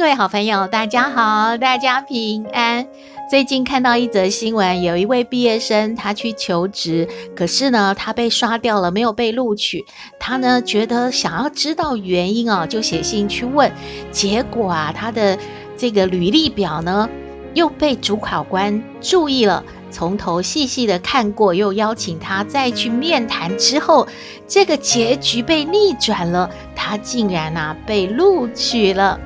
各位好朋友，大家好，大家平安。最近看到一则新闻，有一位毕业生，他去求职，可是呢，他被刷掉了，没有被录取。他呢，觉得想要知道原因哦，就写信去问。结果啊，他的这个履历表呢，又被主考官注意了，从头细细的看过，又邀请他再去面谈。之后，这个结局被逆转了，他竟然啊被录取了。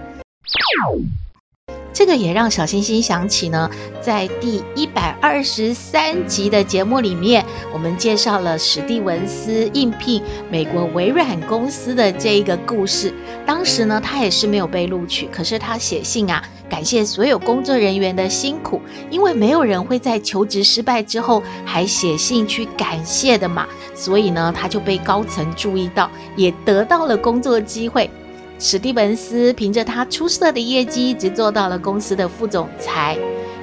这个也让小星星想起呢，在第一百二十三集的节目里面，我们介绍了史蒂文斯应聘美国微软公司的这一个故事。当时呢，他也是没有被录取，可是他写信啊，感谢所有工作人员的辛苦，因为没有人会在求职失败之后还写信去感谢的嘛，所以呢，他就被高层注意到，也得到了工作机会。史蒂文斯凭着他出色的业绩，一直做到了公司的副总裁。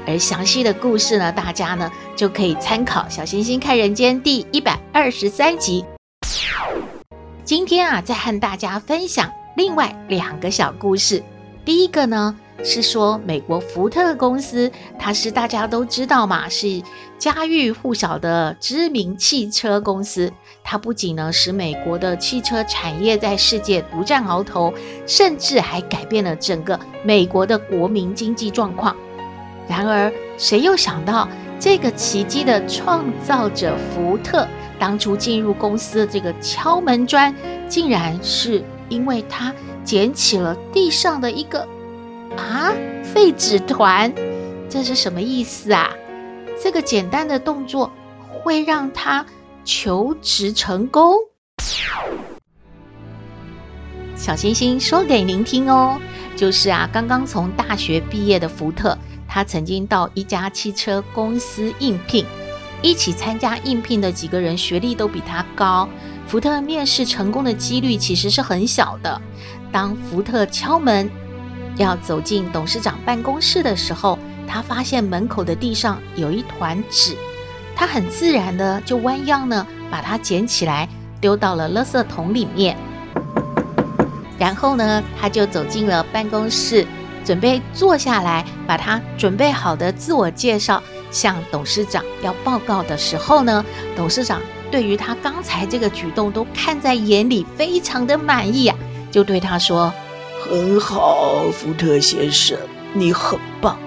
而详细的故事呢，大家呢就可以参考《小星星看人间》第一百二十三集。今天啊，再和大家分享另外两个小故事。第一个呢，是说美国福特公司，它是大家都知道嘛，是家喻户晓的知名汽车公司。它不仅呢使美国的汽车产业在世界独占鳌头，甚至还改变了整个美国的国民经济状况。然而，谁又想到这个奇迹的创造者福特，当初进入公司的这个敲门砖，竟然是因为他捡起了地上的一个。啊，废纸团，这是什么意思啊？这个简单的动作会让他求职成功？小星星说给您听哦，就是啊，刚刚从大学毕业的福特，他曾经到一家汽车公司应聘，一起参加应聘的几个人学历都比他高，福特面试成功的几率其实是很小的。当福特敲门，要走进董事长办公室的时候，他发现门口的地上有一团纸，他很自然的就弯腰呢，把它捡起来丢到了垃圾桶里面。然后呢，他就走进了办公室，准备坐下来，把他准备好的自我介绍向董事长要报告的时候呢，董事长对于他刚才这个举动都看在眼里，非常的满意啊，就对他说。很好，福特先生，你很棒，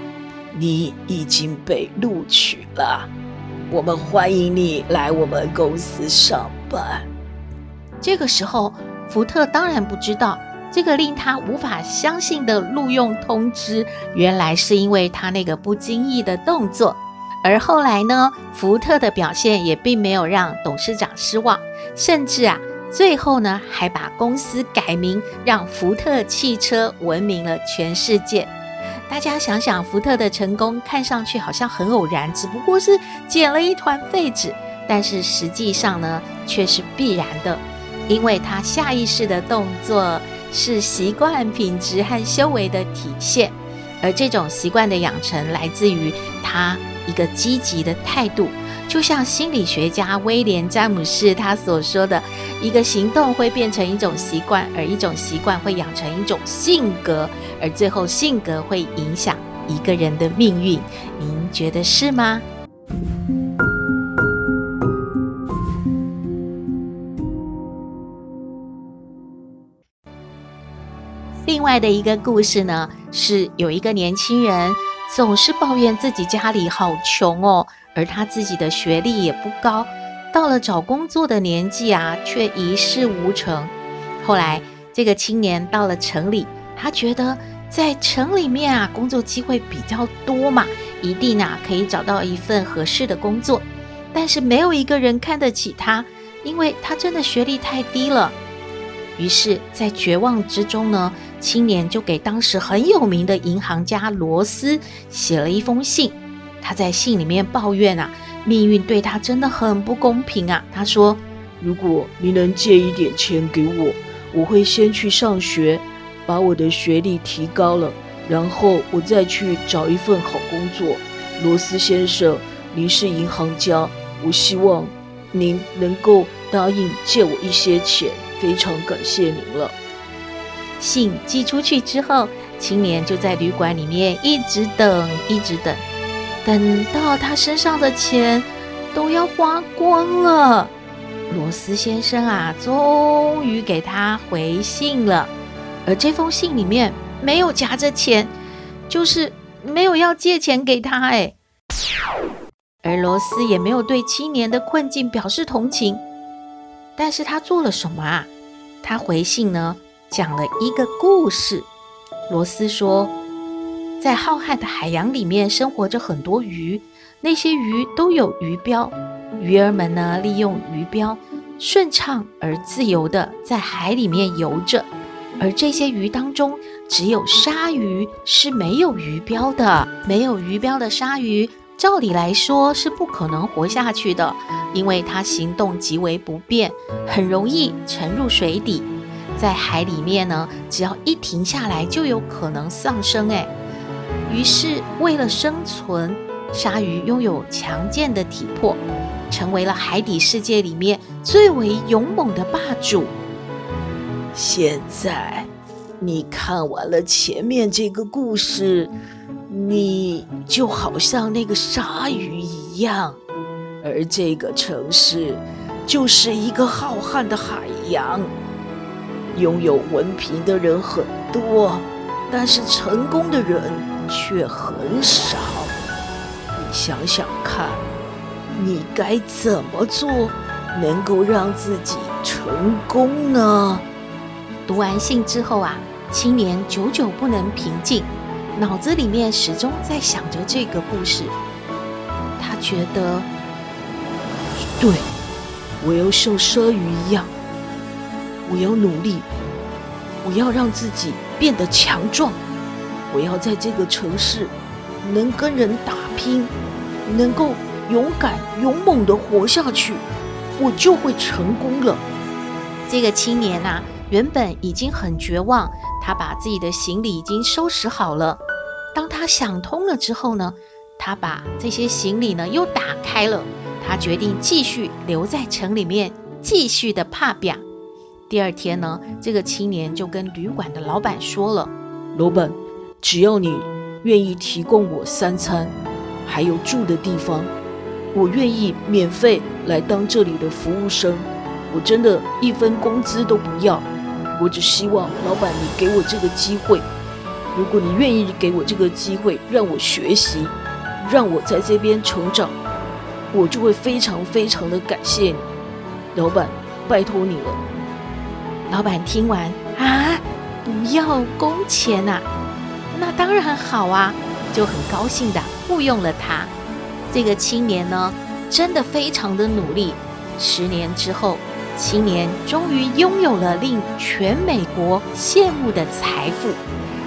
你已经被录取了。我们欢迎你来我们公司上班。这个时候，福特当然不知道这个令他无法相信的录用通知，原来是因为他那个不经意的动作。而后来呢，福特的表现也并没有让董事长失望，甚至啊。最后呢，还把公司改名，让福特汽车闻名了全世界。大家想想，福特的成功看上去好像很偶然，只不过是捡了一团废纸，但是实际上呢，却是必然的，因为他下意识的动作是习惯、品质和修为的体现，而这种习惯的养成来自于他一个积极的态度。就像心理学家威廉·詹姆士他所说的，一个行动会变成一种习惯，而一种习惯会养成一种性格，而最后性格会影响一个人的命运。您觉得是吗？另外的一个故事呢，是有一个年轻人总是抱怨自己家里好穷哦。而他自己的学历也不高，到了找工作的年纪啊，却一事无成。后来，这个青年到了城里，他觉得在城里面啊，工作机会比较多嘛，一定啊可以找到一份合适的工作。但是没有一个人看得起他，因为他真的学历太低了。于是，在绝望之中呢，青年就给当时很有名的银行家罗斯写了一封信。他在信里面抱怨啊，命运对他真的很不公平啊。他说：“如果你能借一点钱给我，我会先去上学，把我的学历提高了，然后我再去找一份好工作。”罗斯先生，您是银行家，我希望您能够答应借我一些钱，非常感谢您了。信寄出去之后，青年就在旅馆里面一直等，一直等，等到他身上的钱都要花光了，罗斯先生啊，终于给他回信了，而这封信里面没有夹着钱，就是。没有要借钱给他哎，而罗斯也没有对青年的困境表示同情，但是他做了什么啊？他回信呢，讲了一个故事。罗斯说，在浩瀚的海洋里面生活着很多鱼，那些鱼都有鱼标，鱼儿们呢，利用鱼标顺畅而自由地在海里面游着，而这些鱼当中。只有鲨鱼是没有鱼标的，没有鱼标的鲨鱼，照理来说是不可能活下去的，因为它行动极为不便，很容易沉入水底，在海里面呢，只要一停下来就有可能丧生。哎，于是为了生存，鲨鱼拥有强健的体魄，成为了海底世界里面最为勇猛的霸主。现在。你看完了前面这个故事，你就好像那个鲨鱼一样，而这个城市就是一个浩瀚的海洋。拥有文凭的人很多，但是成功的人却很少。你想想看，你该怎么做能够让自己成功呢？读完信之后啊。青年久久不能平静，脑子里面始终在想着这个故事。他觉得，对，我要像鲨鱼一样，我要努力，我要让自己变得强壮，我要在这个城市能跟人打拼，能够勇敢勇猛的活下去，我就会成功了。这个青年呐、啊，原本已经很绝望。他把自己的行李已经收拾好了。当他想通了之后呢，他把这些行李呢又打开了。他决定继续留在城里面，继续的怕表。第二天呢，这个青年就跟旅馆的老板说了：“老板，只要你愿意提供我三餐，还有住的地方，我愿意免费来当这里的服务生。我真的一分工资都不要。”我只希望老板，你给我这个机会。如果你愿意给我这个机会，让我学习，让我在这边成长，我就会非常非常的感谢你，老板，拜托你了。老板听完啊，不要工钱呐，那当然好啊，就很高兴的雇佣了他。这个青年呢，真的非常的努力。十年之后。青年终于拥有了令全美国羡慕的财富，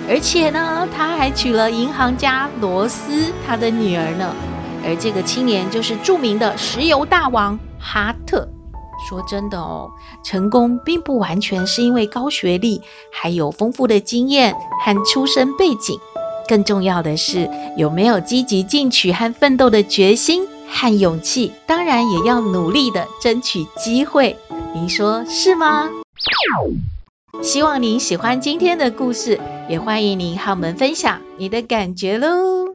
而且呢，他还娶了银行家罗斯他的女儿呢。而这个青年就是著名的石油大王哈特。说真的哦，成功并不完全是因为高学历，还有丰富的经验和出身背景，更重要的是有没有积极进取和奋斗的决心和勇气。当然，也要努力的争取机会。您说是吗？希望您喜欢今天的故事，也欢迎您和我们分享你的感觉喽。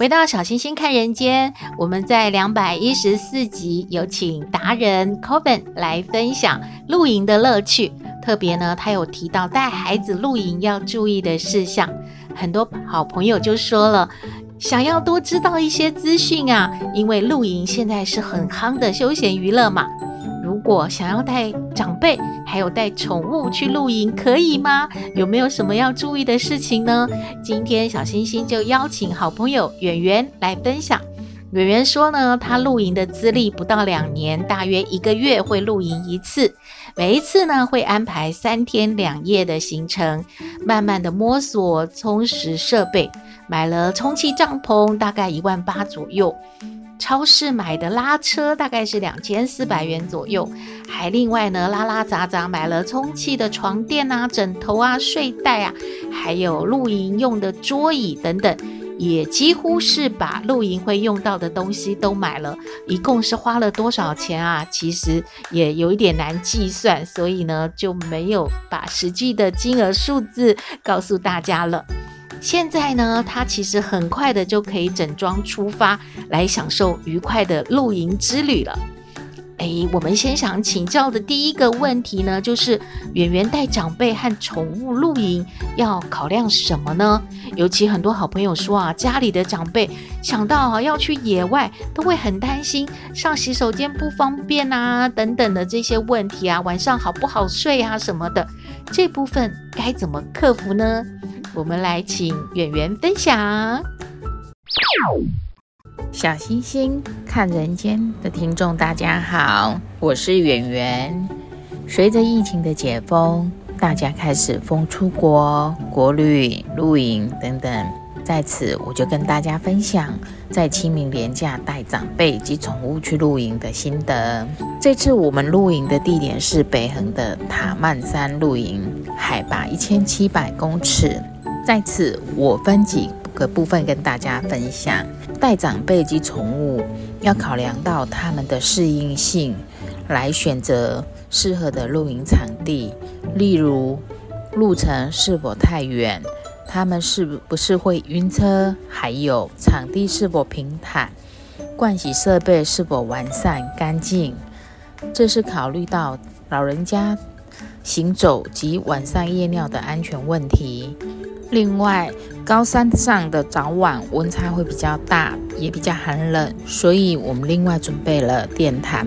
回到小星星看人间，我们在两百一十四集有请达人 Coven 来分享露营的乐趣。特别呢，他有提到带孩子露营要注意的事项。很多好朋友就说了，想要多知道一些资讯啊，因为露营现在是很夯的休闲娱乐嘛。如果想要带长辈还有带宠物去露营，可以吗？有没有什么要注意的事情呢？今天小星星就邀请好朋友圆圆来分享。圆圆说呢，他露营的资历不到两年，大约一个月会露营一次，每一次呢会安排三天两夜的行程，慢慢的摸索，充实设备，买了充气帐篷，大概一万八左右，超市买的拉车大概是两千四百元左右，还另外呢拉拉杂杂买了充气的床垫啊、枕头啊、睡袋啊，还有露营用的桌椅等等。也几乎是把露营会用到的东西都买了，一共是花了多少钱啊？其实也有一点难计算，所以呢就没有把实际的金额数字告诉大家了。现在呢，他其实很快的就可以整装出发，来享受愉快的露营之旅了。哎，我们先想请教的第一个问题呢，就是圆圆带长辈和宠物露营要考量什么呢？尤其很多好朋友说啊，家里的长辈想到啊要去野外，都会很担心上洗手间不方便啊，等等的这些问题啊，晚上好不好睡啊什么的，这部分该怎么克服呢？我们来请圆圆分享。小星星看人间的听众，大家好，我是圆圆。随着疫情的解封，大家开始疯出国、国旅、露营等等。在此，我就跟大家分享在清明连假带长辈及宠物去露营的心得。这次我们露营的地点是北横的塔曼山露营，海拔一千七百公尺。在此，我分几个部分跟大家分享。带长辈及宠物要考量到他们的适应性，来选择适合的露营场地。例如，路程是否太远，他们是不是会晕车，还有场地是否平坦，盥洗设备是否完善干净。这是考虑到老人家行走及晚上夜尿的安全问题。另外，高山上的早晚温差会比较大，也比较寒冷，所以我们另外准备了电毯，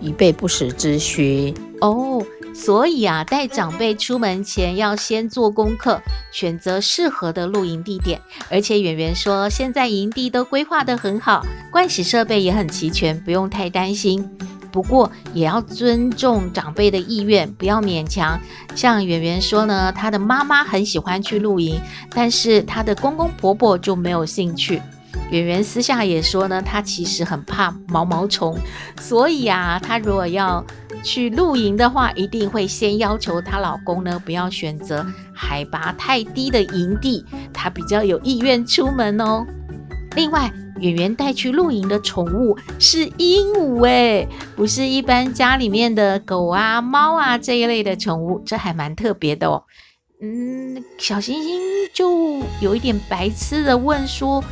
以备不时之需。哦，所以啊，带长辈出门前要先做功课，选择适合的露营地点。而且圆圆说，现在营地都规划得很好，盥洗设备也很齐全，不用太担心。不过也要尊重长辈的意愿，不要勉强。像圆圆说呢，她的妈妈很喜欢去露营，但是她的公公婆婆就没有兴趣。圆圆私下也说呢，她其实很怕毛毛虫，所以啊，她如果要去露营的话，一定会先要求她老公呢，不要选择海拔太低的营地，她比较有意愿出门哦。另外，圆圆带去露营的宠物是鹦鹉诶，不是一般家里面的狗啊、猫啊这一类的宠物，这还蛮特别的哦。嗯，小星星就有一点白痴的问说，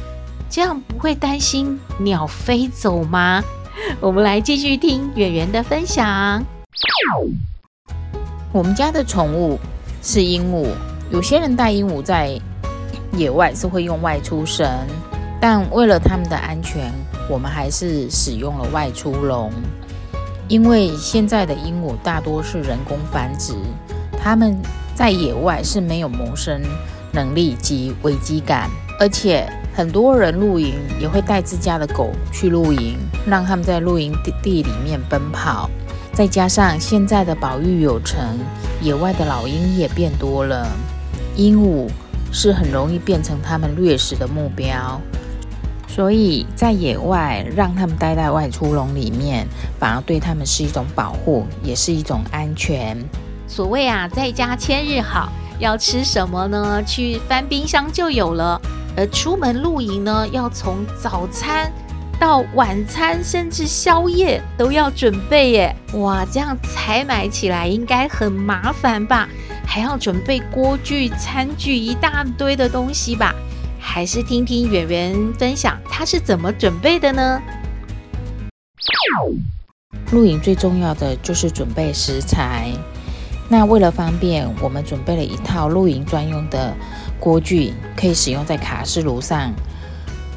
这样不会担心鸟飞走吗？我们来继续听圆圆的分享。我们家的宠物是鹦鹉，有些人带鹦鹉在野外是会用外出绳。但为了他们的安全，我们还是使用了外出笼。因为现在的鹦鹉大多是人工繁殖，它们在野外是没有谋生能力及危机感，而且很多人露营也会带自家的狗去露营，让他们在露营地里面奔跑。再加上现在的保育有成，野外的老鹰也变多了，鹦鹉是很容易变成他们掠食的目标。所以在野外让他们待在外出笼里面，反而对他们是一种保护，也是一种安全。所谓啊，在家千日好，要吃什么呢？去翻冰箱就有了。而出门露营呢，要从早餐到晚餐，甚至宵夜都要准备耶。哇，这样采买起来应该很麻烦吧？还要准备锅具、餐具一大堆的东西吧？还是听听圆圆分享，他是怎么准备的呢？露营最重要的就是准备食材。那为了方便，我们准备了一套露营专用的锅具，可以使用在卡式炉上。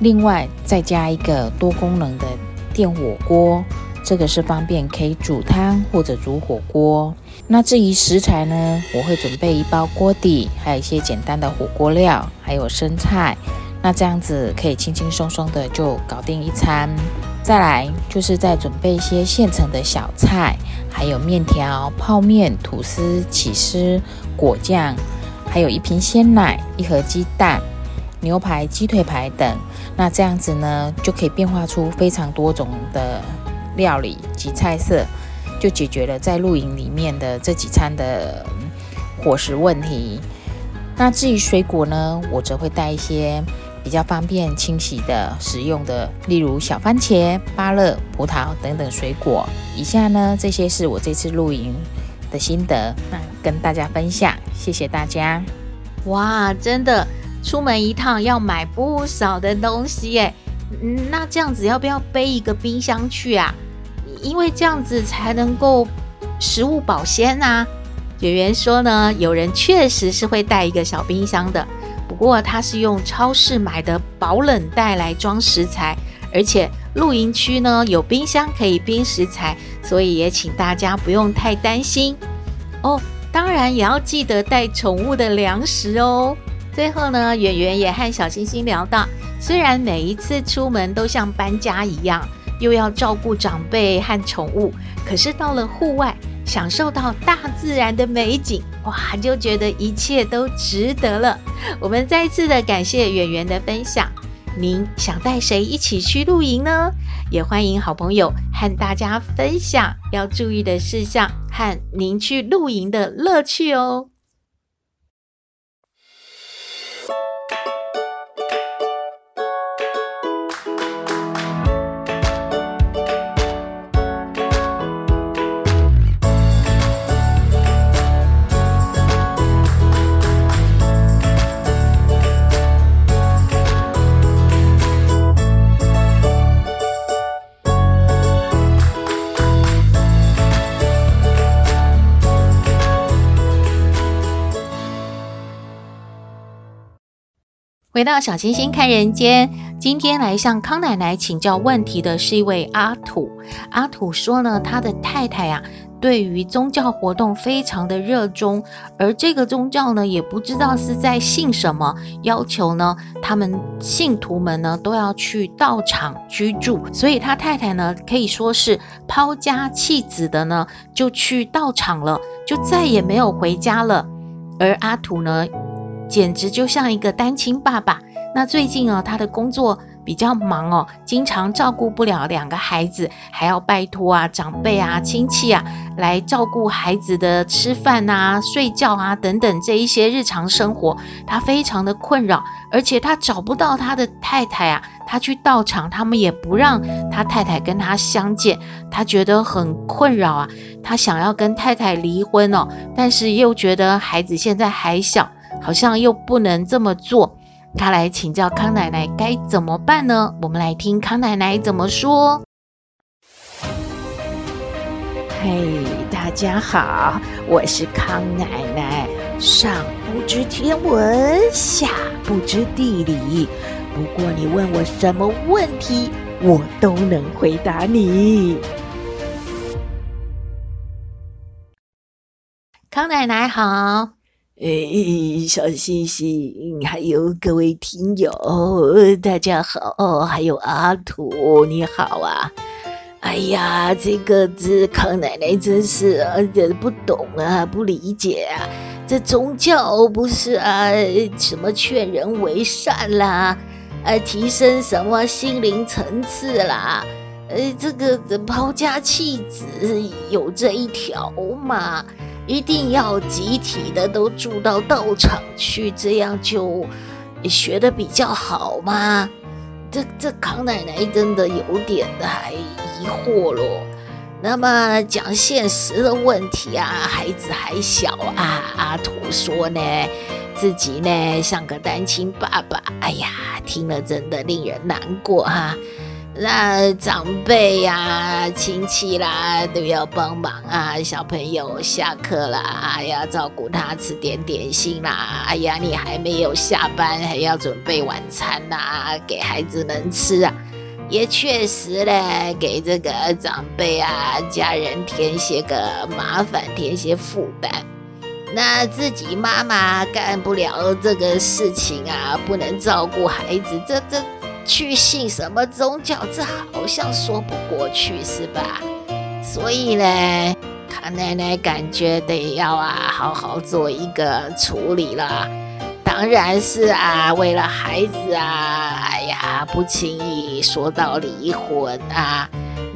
另外再加一个多功能的电火锅，这个是方便可以煮汤或者煮火锅。那至于食材呢，我会准备一包锅底，还有一些简单的火锅料，还有生菜。那这样子可以轻轻松松的就搞定一餐。再来就是再准备一些现成的小菜，还有面条、泡面、吐司、起司、果酱，还有一瓶鲜奶、一盒鸡蛋、牛排、鸡腿排等。那这样子呢，就可以变化出非常多种的料理及菜色，就解决了在露营里面的这几餐的伙食问题。那至于水果呢，我则会带一些。比较方便清洗的食用的，例如小番茄、芭乐、葡萄等等水果。以下呢，这些是我这次露营的心得，那跟大家分享。谢谢大家。哇，真的出门一趟要买不少的东西耶。嗯，那这样子要不要背一个冰箱去啊？因为这样子才能够食物保鲜啊。圆圆说呢，有人确实是会带一个小冰箱的。不过它是用超市买的保冷袋来装食材，而且露营区呢有冰箱可以冰食材，所以也请大家不用太担心哦。当然也要记得带宠物的粮食哦。最后呢，圆圆也和小星星聊到，虽然每一次出门都像搬家一样，又要照顾长辈和宠物，可是到了户外，享受到大自然的美景，哇，就觉得一切都值得了。我们再次的感谢圆圆的分享。您想带谁一起去露营呢？也欢迎好朋友和大家分享要注意的事项和您去露营的乐趣哦。回到小星星看人间，今天来向康奶奶请教问题的是一位阿土。阿土说呢，他的太太呀、啊，对于宗教活动非常的热衷，而这个宗教呢，也不知道是在信什么，要求呢，他们信徒们呢都要去道场居住，所以他太太呢，可以说是抛家弃子的呢，就去道场了，就再也没有回家了。而阿土呢，简直就像一个单亲爸爸。那最近啊，他的工作比较忙哦，经常照顾不了两个孩子，还要拜托啊长辈啊亲戚啊来照顾孩子的吃饭啊、睡觉啊等等这一些日常生活，他非常的困扰。而且他找不到他的太太啊，他去道场，他们也不让他太太跟他相见，他觉得很困扰啊。他想要跟太太离婚哦，但是又觉得孩子现在还小。好像又不能这么做，他来请教康奶奶该怎么办呢？我们来听康奶奶怎么说。嘿，大家好，我是康奶奶。上不知天文，下不知地理，不过你问我什么问题，我都能回答你。康奶奶好。哎，小星星，还有各位听友，大家好！还有阿土，你好啊！哎呀，这个这康奶奶真是啊，不懂啊，不理解啊！这宗教不是啊，什么劝人为善啦，啊，提升什么心灵层次啦？呃，这个抛家弃子有这一条吗？一定要集体的都住到道场去，这样就学得比较好吗？这这康奶奶真的有点的还疑惑咯。那么讲现实的问题啊，孩子还小啊，阿土说呢，自己呢像个单亲爸爸，哎呀，听了真的令人难过哈、那长辈呀、啊、亲戚啦都要帮忙啊。小朋友下课啦，哎呀，照顾他吃点点心啦。哎呀，你还没有下班，还要准备晚餐呐、啊，给孩子们吃啊。也确实嘞，给这个长辈啊家人添些个麻烦，添些负担。那自己妈妈干不了这个事情啊，不能照顾孩子，这这。去信什么宗教？这好像说不过去，是吧？所以呢，他奶奶感觉得要啊，好好做一个处理了。当然是啊，为了孩子啊，哎呀，不轻易说到离婚啊。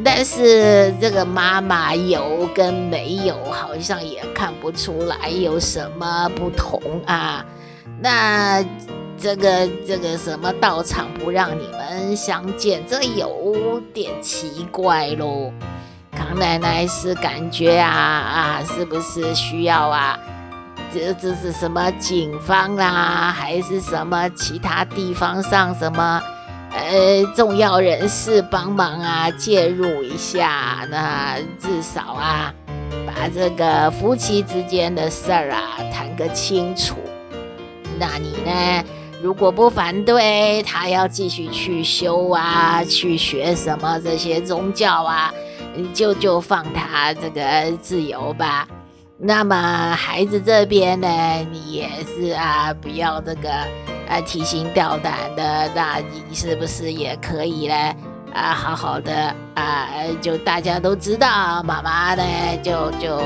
但是这个妈妈有跟没有，好像也看不出来有什么不同啊。那。这个这个什么道场不让你们相见，这有点奇怪喽。康奶奶是感觉啊啊，是不是需要啊？这这是什么警方啦，还是什么其他地方上什么呃重要人士帮忙啊，介入一下？那至少啊，把这个夫妻之间的事儿啊谈个清楚。那你呢？如果不反对，他要继续去修啊，去学什么这些宗教啊，就就放他这个自由吧。那么孩子这边呢，你也是啊，不要这个啊提心吊胆的，那你是不是也可以呢？啊，好好的啊，就大家都知道妈妈呢，就就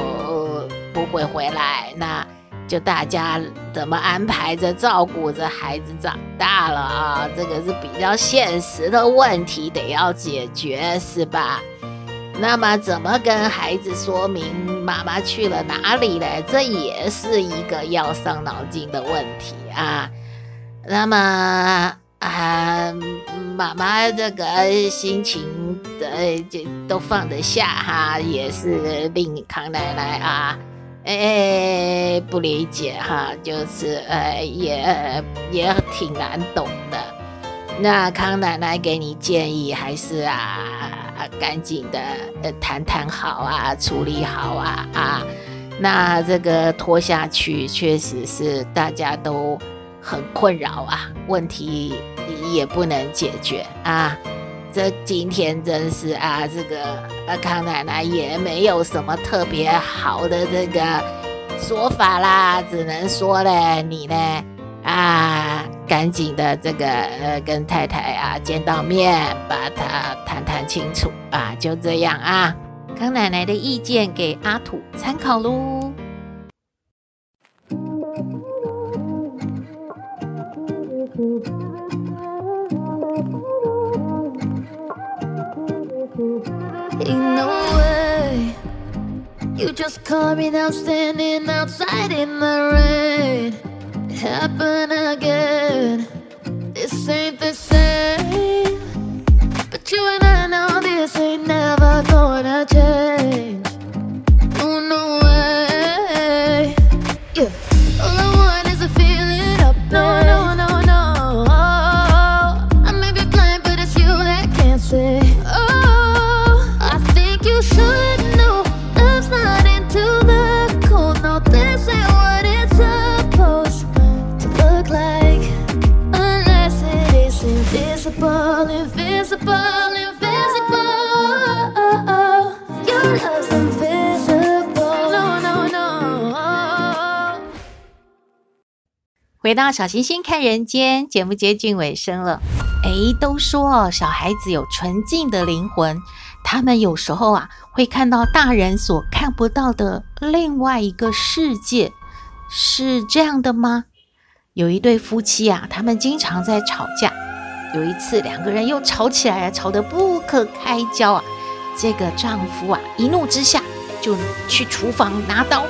不会回来那。就大家怎么安排着照顾着孩子长大了啊？这个是比较现实的问题，得要解决，是吧？那么怎么跟孩子说明妈妈去了哪里呢？这也是一个要伤脑筋的问题啊。那么啊，妈妈这个心情的就都放得下哈，也是令康奶奶啊。哎，不理解哈，就是呃，也也挺难懂的。那康奶奶给你建议，还是啊，赶紧的谈谈好啊，处理好啊啊。那这个拖下去，确实是大家都很困扰啊，问题也不能解决啊。这今天真是啊，这个呃康奶奶也没有什么特别好的这个说法啦，只能说嘞，你呢啊，赶紧的这个呃跟太太啊见到面，把他谈谈清楚啊，就这样啊。康奶奶的意见给阿土参考喽。You just caught me now standing outside in the rain. It happened again. This ain't the same. 回到小星星看人间，节目接近尾声了。诶，都说小孩子有纯净的灵魂，他们有时候啊会看到大人所看不到的另外一个世界，是这样的吗？有一对夫妻啊，他们经常在吵架。有一次，两个人又吵起来了，吵得不可开交啊。这个丈夫啊，一怒之下就去厨房拿刀，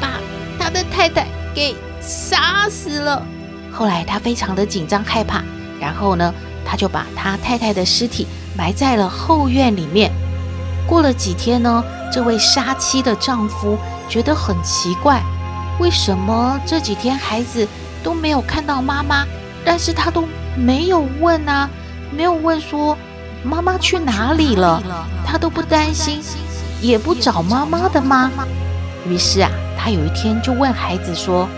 把他的太太给。杀死了。后来他非常的紧张害怕，然后呢，他就把他太太的尸体埋在了后院里面。过了几天呢，这位杀妻的丈夫觉得很奇怪，为什么这几天孩子都没有看到妈妈，但是他都没有问啊，没有问说妈妈去哪里了？他都不担心，也不找妈妈的吗？于是啊，他有一天就问孩子说：“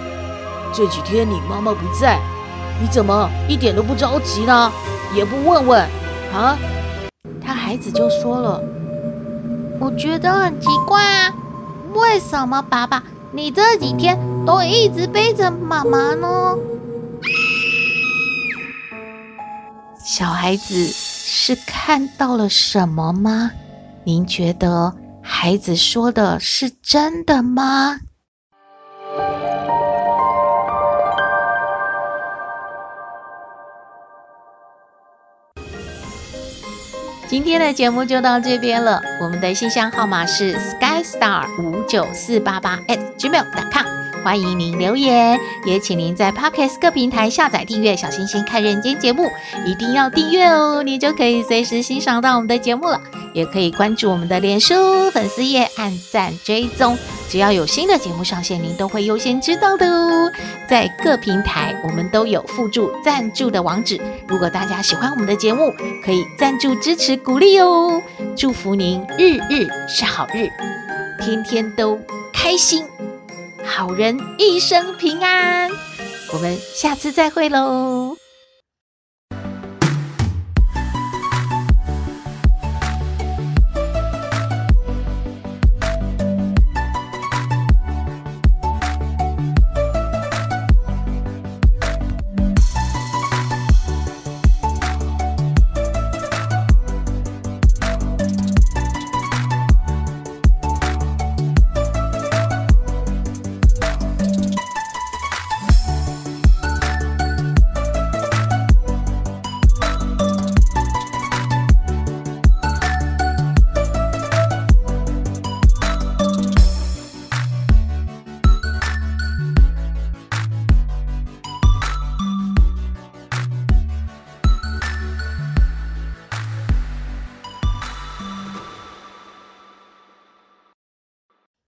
这几天你妈妈不在，你怎么一点都不着急呢？也不问问啊？”他孩子就说了：“我觉得很奇怪啊，为什么爸爸你这几天都一直背着妈妈呢？”小孩子是看到了什么吗？您觉得孩子说的是真的吗？今天的节目就到这边了。我们的信箱号码是 skystar 五九四八八 at gmail.com。欢迎您留言，也请您在 Podcast 各平台下载订阅“小星星看人间”节目，一定要订阅哦，你就可以随时欣赏到我们的节目了。也可以关注我们的脸书粉丝页，按赞追踪，只要有新的节目上线，您都会优先知道的哦。在各平台，我们都有附注赞助的网址，如果大家喜欢我们的节目，可以赞助支持鼓励哦。祝福您日日是好日，天天都开心。好人一生平安，我们下次再会喽。